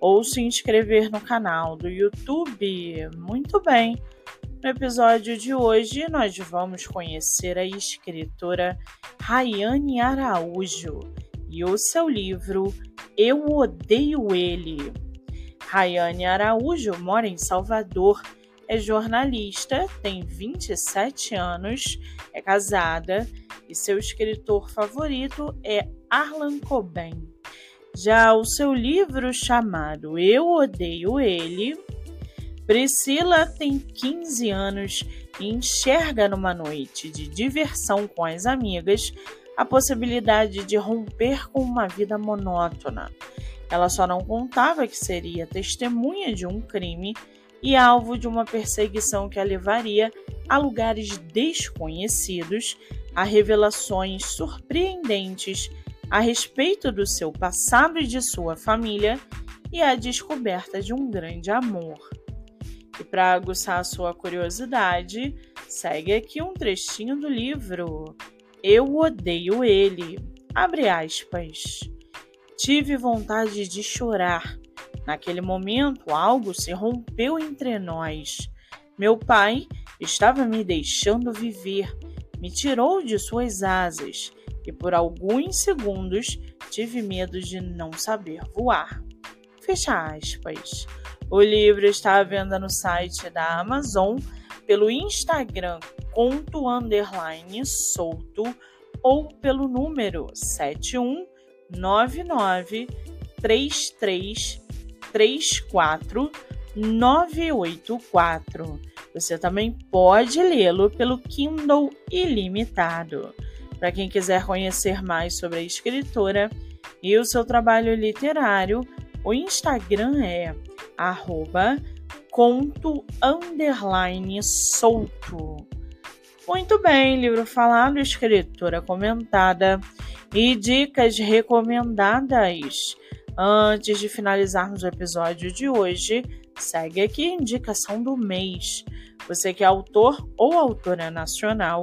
ou se inscrever no canal do YouTube. Muito bem! No episódio de hoje, nós vamos conhecer a escritora Rayane Araújo e o seu livro Eu Odeio Ele. Rayane Araújo mora em Salvador, é jornalista, tem 27 anos, é casada e seu escritor favorito é Arlan Coben. Já o seu livro chamado Eu Odeio Ele, Priscila tem 15 anos e enxerga numa noite de diversão com as amigas a possibilidade de romper com uma vida monótona. Ela só não contava que seria testemunha de um crime e alvo de uma perseguição que a levaria a lugares desconhecidos, a revelações surpreendentes a respeito do seu passado e de sua família e a descoberta de um grande amor. E para aguçar a sua curiosidade, segue aqui um trechinho do livro Eu Odeio Ele. Abre aspas. Tive vontade de chorar. Naquele momento, algo se rompeu entre nós. Meu pai estava me deixando viver, me tirou de suas asas e por alguns segundos tive medo de não saber voar. Fecha aspas. O livro está à venda no site da Amazon, pelo Instagram conto underline solto ou pelo número 7199 3334 984. Você também pode lê-lo pelo Kindle Ilimitado. Para quem quiser conhecer mais sobre a escritora e o seu trabalho literário, o Instagram é arroba conto underline solto. Muito bem, livro falado, escritora comentada e dicas recomendadas. Antes de finalizarmos o episódio de hoje, segue aqui a indicação do mês. Você que é autor ou autora nacional